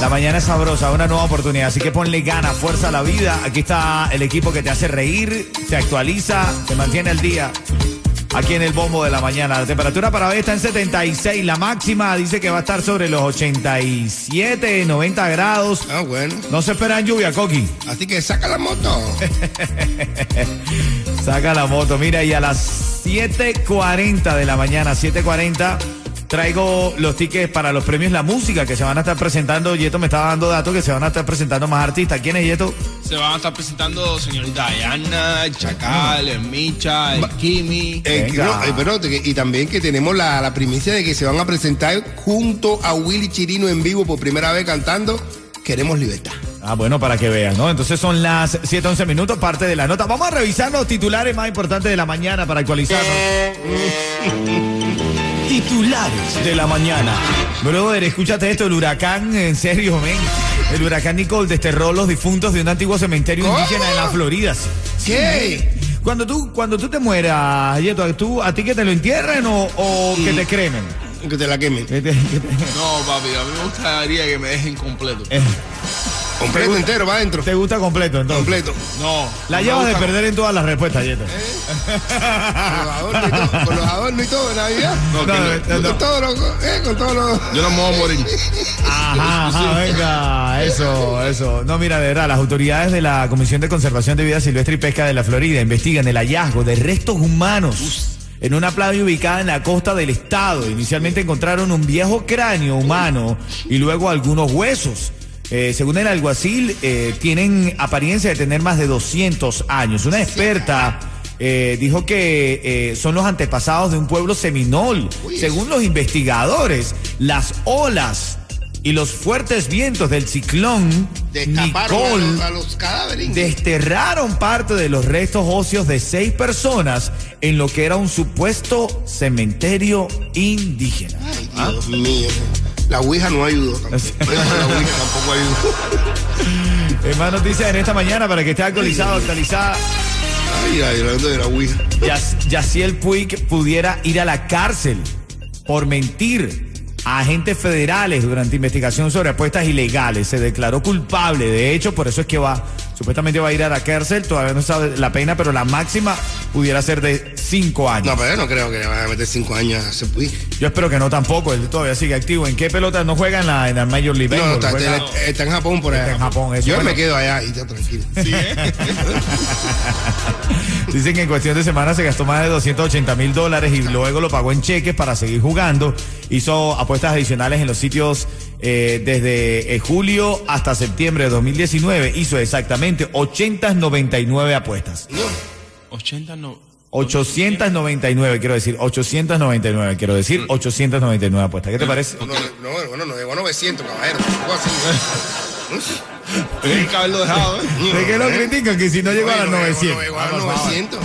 La mañana es sabrosa, una nueva oportunidad, así que ponle gana, fuerza a la vida. Aquí está el equipo que te hace reír, te actualiza, te mantiene al día. Aquí en el bombo de la mañana. La temperatura para hoy está en 76. La máxima dice que va a estar sobre los 87, 90 grados. Ah, bueno. No se esperan lluvia, Coqui. Así que saca la moto. Saca la moto. Mira, y a las 7.40 de la mañana, 7.40 traigo los tickets para los premios La Música que se van a estar presentando. Yeto me estaba dando datos que se van a estar presentando más artistas. ¿Quién es Yeto? Se van a estar presentando señorita Diana, el Chacal, el Micha, el Kimi. Eh, no, eh, pero y también que tenemos la, la primicia de que se van a presentar junto a Willy Chirino en vivo por primera vez cantando Queremos Libertad. Ah, bueno, para que vean, ¿no? Entonces son las 7:11 minutos, parte de la nota. Vamos a revisar los titulares más importantes de la mañana para actualizarnos. Titulares de la mañana. Brother, escúchate esto, el huracán, en serio, men. El huracán Nicole desterró los difuntos de un antiguo cementerio ¿Cómo? indígena en la Florida. ¿Qué? Cuando tú, cuando tú te mueras, Yeto, ¿tú, ¿a ti que te lo entierren o, o que te cremen? Que te la quemen. Que te- que te- No, papi, a mí me gustaría que me dejen completo. Eh, Completo entero, va adentro. ¿Te gusta completo entonces? Completo. No. La llevas de perder en todas las respuestas, Yeto. Con los adornos y todo, con los adornos y todo Navidad. No, que No, no. no, no. Con todo lo, eh, con todo lo. Yo no me voy a morir. Ajá, ajá, venga, eso, eso. No, mira, de verdad, las autoridades de la Comisión de Conservación de Vida Silvestre y Pesca de la Florida investigan el hallazgo de restos humanos en una playa ubicada en la costa del estado. Inicialmente encontraron un viejo cráneo humano y luego algunos huesos. Eh, según el alguacil, eh, tienen apariencia de tener más de 200 años. Una experta eh, dijo que son los antepasados de un pueblo seminol. Según los investigadores, las olas y los fuertes vientos del ciclón Destaparon a los, Nicole a los cadáveres. desterraron parte de los restos óseos de seis personas en lo que era un supuesto cementerio indígena. Ay, Dios mío. La Ouija no ayudó. tampoco. La Ouija tampoco ayudó. Eh, más noticias en esta mañana para que esté actualizado, actualizada. Ay, ay, hablando de la Ouija. Yac- Yaciel Puig pudiera ir a la cárcel por mentir a agentes federales durante investigación sobre apuestas ilegales. Se declaró culpable, de hecho, por eso es que va, supuestamente va a ir a la cárcel, todavía no sabe la pena, pero la máxima pudiera ser de cinco años. No, pero yo no creo que le vayan a meter cinco años a ese Puig. Yo espero que no tampoco, él todavía sigue activo. ¿En qué pelota no juega en la, en la Major League No, Baseball? está, Juega- está- está en Japón por allá. Está en Japón, eso, Yo bueno. me quedo allá y ya tranquilo. Dicen que en cuestión de semanas se gastó más de 280 mil dólares y luego lo pagó en cheques para seguir jugando. Hizo apuestas adicionales en los sitios eh, desde eh, julio hasta septiembre de 2019. Hizo exactamente 899 apuestas. 80 no. 899, quiero decir, 899, quiero decir, 899 apuestas. ¿Qué te parece? No, no, no, bueno, no llegó a 900, caballero. Tienen que haberlo dejado, ¿eh? ¿De qué lo critican? Que si no llegó a las No, 900. No llegó a Ah, por favor. 900.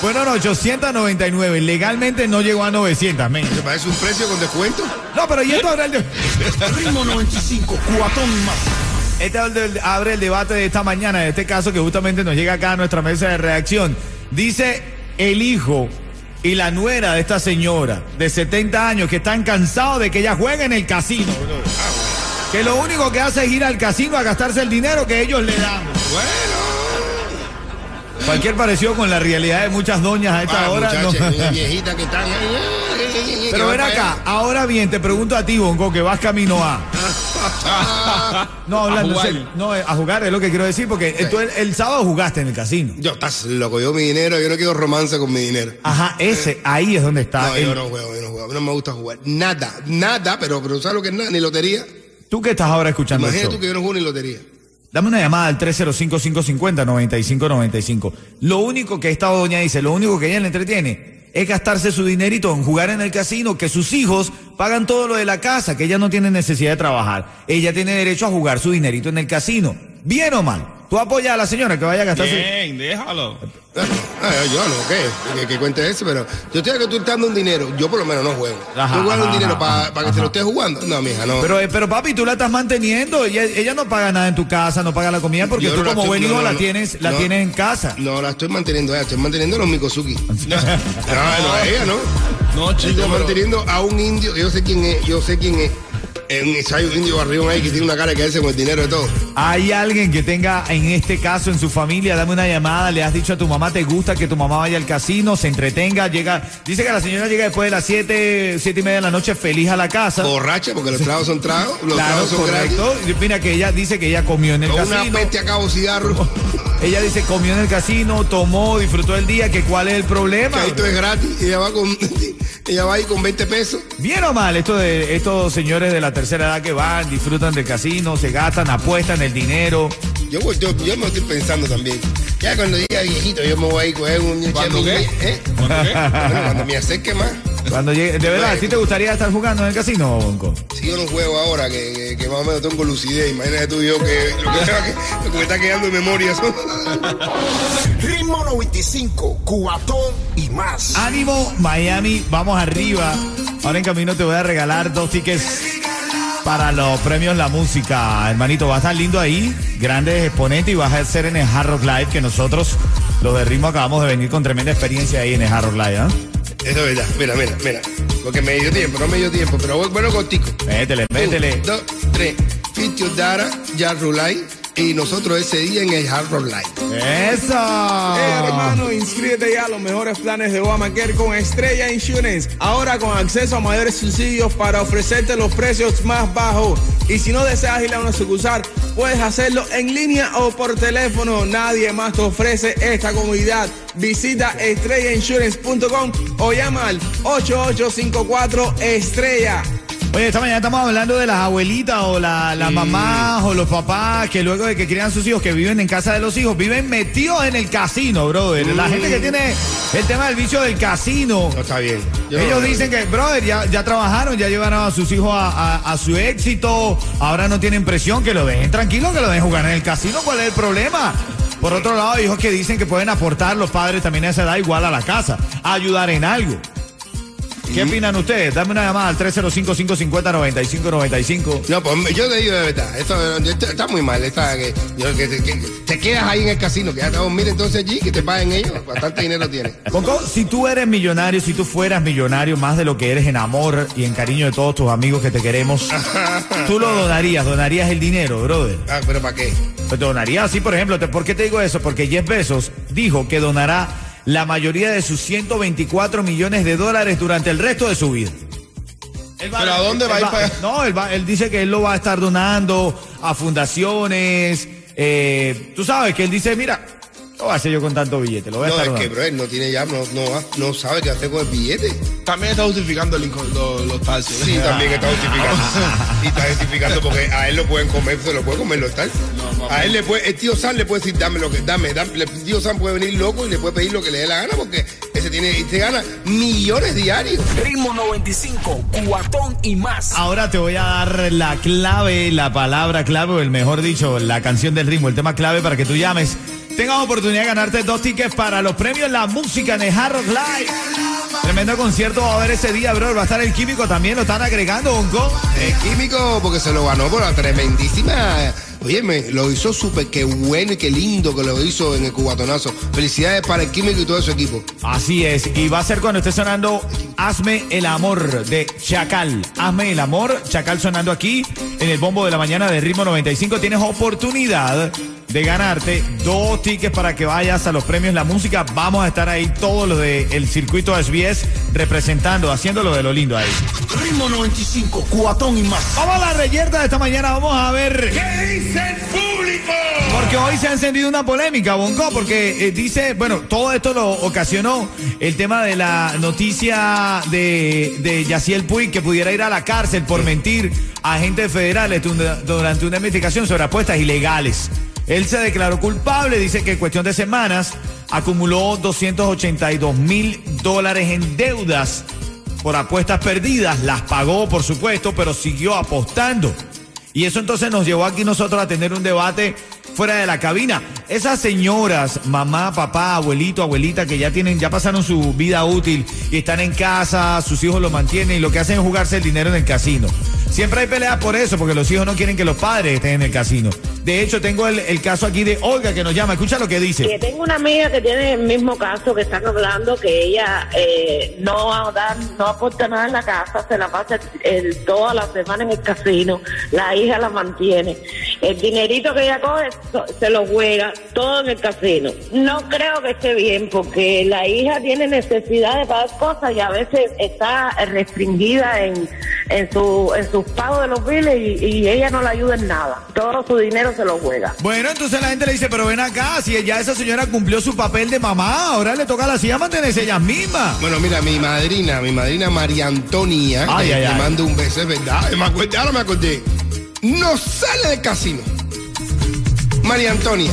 Fueron 899, legalmente no llegó a 900, men. ¿Te parece un precio con descuento? No, pero y esto abre el, de- Ritmo 95, cuatón más. este abre el debate de esta mañana, de este caso que justamente nos llega acá a nuestra mesa de reacción. Dice el hijo y la nuera de esta señora de 70 años que están cansados de que ella juegue en el casino. Que lo único que hace es ir al casino a gastarse el dinero que ellos le dan. Cualquier parecido con la realidad de muchas doñas a esta Ah, hora. no. muchachas, unas viejitas que están ahí. Pero ven acá, ahora bien, te pregunto a ti, Bongo, que vas camino a. No, hablando jugar. serio, no, eh, a jugar es lo que quiero decir, porque eh, tú el, el sábado jugaste en el casino. Yo, estás loco, yo mi dinero, yo no quiero romance con mi dinero. Ajá, ese, ahí es donde está. No, el- yo no juego, yo no juego. A mí no me gusta jugar. Nada, nada, pero, pero ¿sabes lo que es nada? Ni lotería. Tú que estás ahora escuchando Imagínate tú que yo no juego ni lotería. dame una llamada al 305-550-9595. Lo único que esta doña dice, lo único que ella le entretiene es gastarse su dinerito en jugar en el casino, que sus hijos pagan todo lo de la casa, que ella no tiene necesidad de trabajar. Ella tiene derecho a jugar su dinerito en el casino. ¿Bien o mal? ¿Tú apoyas a la señora que vaya a gastarse? Bien, déjalo. Ah, yo no, ¿qué? Que, que cuente eso, pero yo estoy acostumbrando un dinero. Yo por lo menos no juego. Ajá, ¿Tú juegas ajá, un dinero ajá, para que te lo estés jugando? No, mija, no. Pero, eh, pero papi, tú la estás manteniendo. Ella, ella no paga nada en tu casa, no paga la comida porque Yo tú no la como estoy- buen no, hijo no, la no. tienes, la No. tienes en casa. No, la estoy manteniendo, ella, estoy manteniendo a los Mikosuki. No, no, a ella, ¿no? No, chico, Estoy pero- manteniendo a un indio, yo sé quién es, yo sé quién es. Es un indio barrión ahí que tiene una cara que hace con el dinero de todo. Hay alguien que tenga en este caso en su familia, dame una llamada, le has dicho a tu mamá, te gusta que tu mamá vaya al casino, se entretenga, llega, dice que la señora llega después de las 7, siete y media de la noche feliz a la casa. Borracha, porque los tragos son tragos, los Claro, tragos son gratis. correcto. Y Mira que ella dice que ella comió en el Con una casino. peste a cabo cigarro. Ella dice comió en el casino, tomó, disfrutó el día, que cuál es el problema. Que esto es gratis. Y ella va con, ella va ahí con 20 pesos. Bien o mal, esto de estos señores de la tercera edad que van, disfrutan del casino, se gastan, apuestan el dinero. Yo, yo, yo me estoy pensando también. Ya cuando diga viejito, yo me voy a ir coger un ¿Cuándo qué? ¿eh? ¿Cuándo qué? Bueno, cuando me acerque más. Cuando llegue, de verdad, ¿a ti te gustaría estar jugando en el casino, Bonco? Si yo no juego ahora, que, que, que más o menos tengo lucidez, imagínate tú y yo que lo que, me va que- lo que me está quedando en memoria son. Ritmo 95, Cubatón y más. Ánimo, Miami, vamos arriba. Ahora en camino te voy a regalar dos tickets para los premios La Música. Hermanito, va a estar lindo ahí, grandes exponentes y vas a ser en el Hard Rock Live, que nosotros, los de ritmo, acabamos de venir con tremenda experiencia ahí en el Hard Rock Live, ¿ah? Eso es verdad. Mira, mira, mira. Porque me dio tiempo, no me dio tiempo, pero bueno contigo. Métele, métele. Un, dos, tres. Feature Dara, ya Rulay. Y nosotros ese día en el Hard Rock Live. ¡Eso! Eh, hermano, inscríbete ya a los mejores planes de Obamacare con Estrella Insurance. Ahora con acceso a mayores subsidios para ofrecerte los precios más bajos. Y si no deseas ir a una sucursal, puedes hacerlo en línea o por teléfono. Nadie más te ofrece esta comodidad. Visita estrellainsurance.com o llama al 8854 Estrella. Oye, esta mañana estamos hablando de las abuelitas o la- las mamás o los papás que luego de que crían sus hijos, que viven en casa de los hijos, viven metidos en el casino, brother. La gente que tiene el tema del vicio del casino. No está bien. Yo no- Ellos dicen que, brother, ya, ya trabajaron, ya llevaron a sus hijos a, a- a su éxito, ahora no tienen presión, que lo dejen tranquilo, que lo dejen jugar en el casino, ¿cuál es el problema? Por otro lado, hijos que dicen que pueden aportar los padres también a esa edad igual a la casa, ayudar en algo. ¿Qué opinan ustedes? Dame una llamada al 305-550-9595. No, pues yo te digo de verdad, esto, esto está muy mal, está, que, te- que te quedas ahí en el casino, que ya te vas a dormir entonces allí, que te paguen ellos, bastante dinero tienen. Conco, si tú eres millonario, si tú fueras millonario más de lo que eres en amor y en cariño de todos tus amigos que te queremos, tú lo donarías, donarías el dinero, brother. Ah, pero ¿para qué? Pues donaría así, por ejemplo. te- ¿Por qué te digo eso? Porque Jeff Bezos dijo que donará la mayoría de sus 124 millones de dólares durante el resto de su vida. Él va- ¿Pero a dónde va a ir para allá? No, él, va- él dice que él lo va a estar donando a fundaciones. eh, tú sabes que él dice, mira, ¿qué voy a hacer yo con tanto billete? Lo voy a No, estar es que, bro, él no tiene ya, no, no, no sabe qué hacer con el billete. También está justificando el los taxis. Sí, también está justificando. y está justificando porque a él lo pueden comer, se lo puede comer los tal. a él le puede, el tío Sam le puede decir, dame lo que, dame, dame. El tío Sam puede venir loco y le puede pedir lo que le dé la gana porque ese tiene, este gana millones diarios. Ritmo 95, Cubatón y más. Ahora te voy a dar la clave, la palabra clave, o el mejor dicho, la canción del ritmo, el tema clave para que tú llames. Tengas oportunidad de ganarte dos tickets para los premios La Música en el Hard Rock Live. Tremendo concierto va a haber ese día, bro. Va a estar el químico también, lo están agregando, Bonco. El químico, porque se lo ganó por la tremendísima. Oye, me lo hizo súper, qué bueno y qué lindo que lo hizo en el cubatonazo. Felicidades para el químico y todo su equipo. Así es, y va a ser cuando esté sonando Hazme el Amor de Chacal. Hazme el Amor, Chacal sonando aquí en el bombo de la mañana de Ritmo 95. Tienes oportunidad de ganarte dos tickets para que vayas a los premios La Música. Vamos a estar ahí todos los del circuito SBS representando, haciendo lo de lo lindo ahí. Ritmo 95, Cubatón y más. Vamos a la reyerta de esta mañana, vamos a ver. ¿Qué dice el público? Porque hoy se ha encendido una polémica, Bonco, porque eh, dice, bueno, todo esto lo ocasionó el tema de la noticia de, de Yaciel Puig que pudiera ir a la cárcel por mentir a agentes federales durante una investigación sobre apuestas ilegales. Él se declaró culpable, dice que en cuestión de semanas acumuló 282 mil dólares en deudas por apuestas perdidas. Las pagó, por supuesto, pero siguió apostando. Y eso entonces nos llevó aquí nosotros a tener un debate fuera de la cabina. Esas señoras, mamá, papá, abuelito, abuelita, que ya tienen, ya pasaron su vida útil y están en casa, sus hijos lo mantienen y lo que hacen es jugarse el dinero en el casino. Siempre hay peleas por eso, porque los hijos no quieren que los padres estén en el casino. De hecho, tengo el, el caso aquí de Olga que nos llama. Escucha lo que dice. Que tengo una amiga que tiene el mismo caso que están hablando, que ella eh, no da, no aporta nada en la casa, se la pasa el, toda la semana en el casino, la hija la mantiene. El dinerito que ella coge se lo juega todo en el casino. No creo que esté bien, porque la hija tiene necesidad de pagar cosas y a veces está restringida en, en, su, sus pagos de los biles y, y ella no la ayuda en nada. Todo su dinero se lo juega. Bueno, entonces la gente le dice, pero ven acá, si ya esa señora cumplió su papel de mamá, ahora le toca a las hijas mantenerse ellas mismas. Bueno, mira, mi madrina, mi madrina María Antonia, Ay, que ay, le ay. mando un beso, es verdad. Me acordé, ahora me acordé. No sale del casino. María Antonia.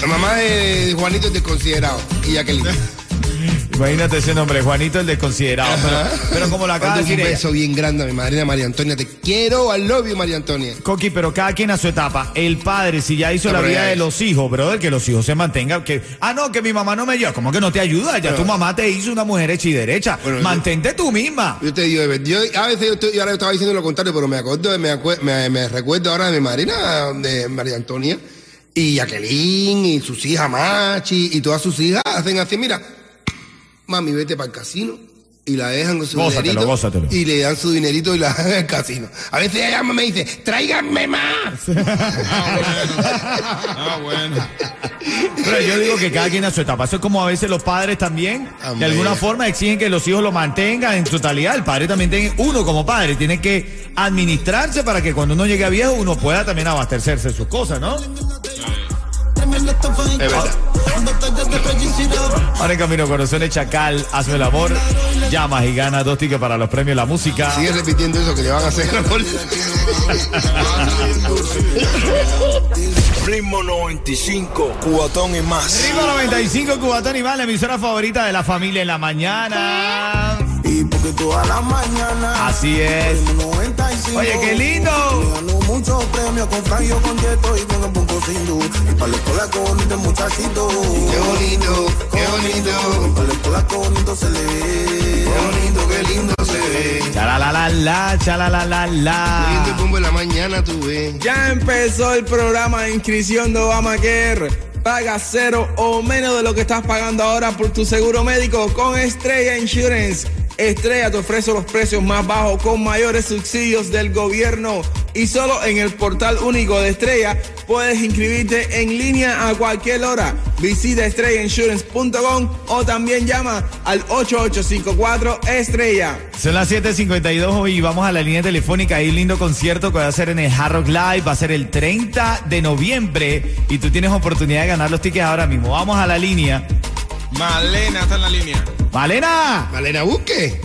La mamá de Juanito el desconsiderado y Jacqueline. Imagínate ese nombre, Juanito el desconsiderado. Pero, pero como lo acaba de decir un beso bien grande a mi madrina María Antonia. Te quiero, al you, María Antonia. Coqui, pero cada quien a su etapa. El padre, si ya hizo No, la vida de los hijos, brother, que los hijos se mantengan. Que, ah, no, que mi mamá no me ayuda. ¿Cómo que no te ayuda? Ya Pero- tu mamá te hizo una mujer hecha y derecha. Bueno, Mantente tú misma. Yo te digo, yo, a veces yo, estoy- yo ahora estaba diciendo lo contrario, pero me acuerdo, me, acue- me, me recuerdo ahora de mi madrina, de María Antonia, y Jacqueline, y sus hijas Machi, y todas sus hijas hacen así, mira, mami, vete para el casino. Y la dejan con su Gózatelo, dinerito. gózatelo. Y le dan su dinerito y la dejan en el casino. A veces ella llama y me dice, tráiganme más. Ah, bueno. Pero yo digo que cada quien a su etapa. Eso es como a veces los padres también, de alguna forma exigen que los hijos lo mantengan en totalidad. El padre también tiene, uno como padre, tiene que administrarse para que cuando uno llegue a viejo uno pueda también abastecerse de sus cosas, ¿no? Es verdad. Ahora en camino corazones Chacal, hazme el amor, llamas y ganas dos tickets para los premios La Música. Sigue repitiendo eso que le van a hacer. Ritmo 95, cubatón y más. Ritmo 95 Cubatón y más, la emisora favorita de la familia en la mañana. Y porque toda la mañana. Así es. 95. Oye, qué lindo. Ganó muchos premios con Franjo, con Yeto y con el Punco Sindu. Y para la escuela con bonito muchachito. Qué bonito, qué bonito, Para la escuela con bonito se le ve. qué bonito, qué lindo se ve. Chala la la la, chala la la Qué lindo el la. bombo en la mañana, tú ves. Ya empezó el programa de inscripción de Obamacare. Paga cero o menos de lo que estás pagando ahora por tu seguro médico con Estrella Insurance. Estrella te ofrece los precios más bajos con mayores subsidios del gobierno. Y solo en el portal único de Estrella puedes inscribirte en línea a cualquier hora. Visita estrellainsurance.com o también llama al 8854 Estrella. Son las 7.52 y vamos a la línea telefónica. Hay un lindo concierto que va a ser en el Hard Rock Live. Va a ser el 30 de noviembre y tú tienes oportunidad de ganar los tickets ahora mismo. Vamos a la línea. Malena está en la línea. Malena. Malena, busque.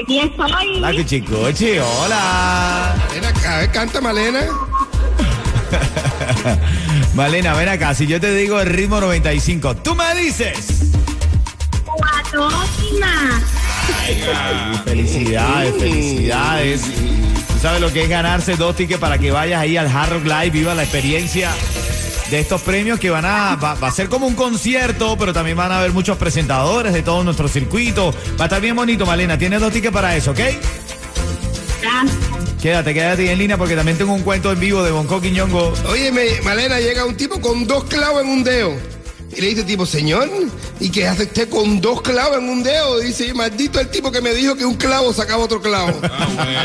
Aquí estoy. Hola, Cuchicoche. Hola. Malena, a ver, canta Malena. Malena, ven acá. Si yo te digo el ritmo 95, tú me dices. Ay, felicidades, felicidades. Tú sabes lo que es ganarse dos tickets para que vayas ahí al Hard Rock Live, viva la experiencia de estos premios que van a, va, va a ser como un concierto, pero también van a haber muchos presentadores de todo nuestro circuito. Va a estar bien bonito, Malena. Tienes dos tickets para eso, ¿ok? Quédate, quédate en línea porque también tengo un cuento en vivo de Bonco Quiñongo. Oye, Malena, llega un tipo con dos clavos en un dedo. Y le dice tipo, señor, ¿y qué hace usted con dos clavos en un dedo? Dice, maldito el tipo que me dijo que un clavo sacaba otro clavo. Ah, bueno.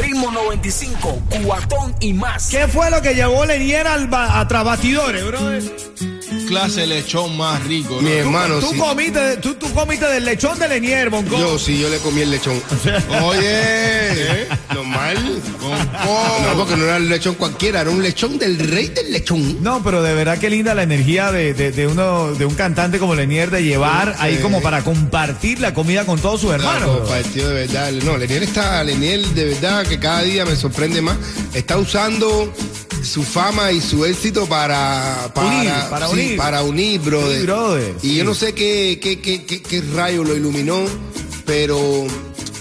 Ritmo 95, cubatón y más. ¿Qué fue lo que llevó Lenier al a trabatidores, brother? Clase de lechón más rico. ¿no? Mi hermano, tú, sí. comiste, tú, tú comiste del lechón de Lenier, Bonco. Yo sí, yo le comí el lechón. Oye, normal. No, porque no era el lechón cualquiera, era un lechón del rey del lechón. No, pero de verdad que linda la energía de, de- de uno, de un cantante como Lenier de llevar ahí como para compartir la comida con todos sus hermanos. Partido de verdad. No, Leniel está, Leniel de verdad que cada día me sorprende más. Está usando su fama y su éxito para para Unir, para sí, unir. para unir, brother. Sí, brother, Y sí. yo no sé qué, qué, qué, qué, qué rayo lo iluminó, pero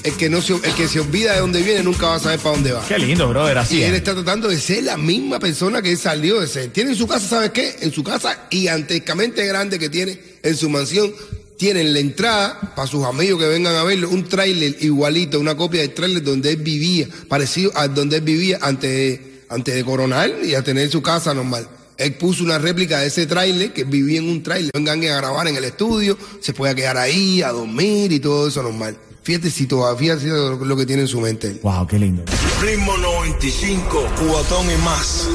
el que no se, el que se olvida de dónde viene nunca va a saber para dónde va. Qué lindo, brother, así Y él es. está tratando de ser la misma persona que él salió de ser. Tiene en su casa, ¿sabes qué? En su casa gigantescamente grande que tiene en su mansión. Tienen la entrada para sus amigos que vengan a verlo, un tráiler igualito, una copia del tráiler donde él vivía, parecido a donde él vivía antes de, antes de coronar y a tener su casa normal. Él puso una réplica de ese tráiler, que vivía en un tráiler. Vengan a grabar en el estudio, se puede quedar ahí, a dormir y todo eso normal. Fíjate si todavía fíjate lo, lo que tiene en su mente él. Wow, qué lindo. Ritmo 95, cubatón y más.